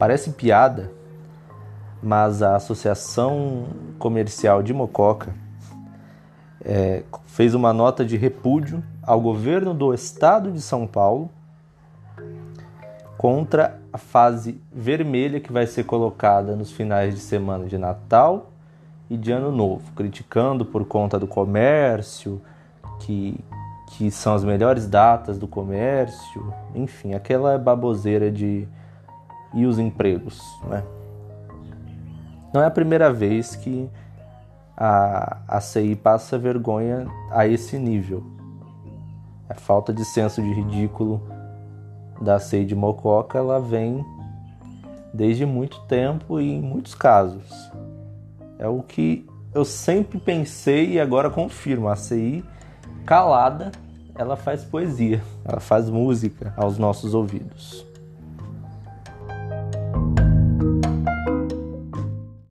Parece piada, mas a Associação Comercial de Mococa é, fez uma nota de repúdio ao governo do estado de São Paulo contra a fase vermelha que vai ser colocada nos finais de semana de Natal e de Ano Novo, criticando por conta do comércio, que, que são as melhores datas do comércio, enfim, aquela baboseira de e os empregos, né? Não é a primeira vez que a, a CI passa vergonha a esse nível. A falta de senso de ridículo da CI de Mococa ela vem desde muito tempo e em muitos casos. É o que eu sempre pensei e agora confirmo. A CI calada, ela faz poesia, ela faz música aos nossos ouvidos.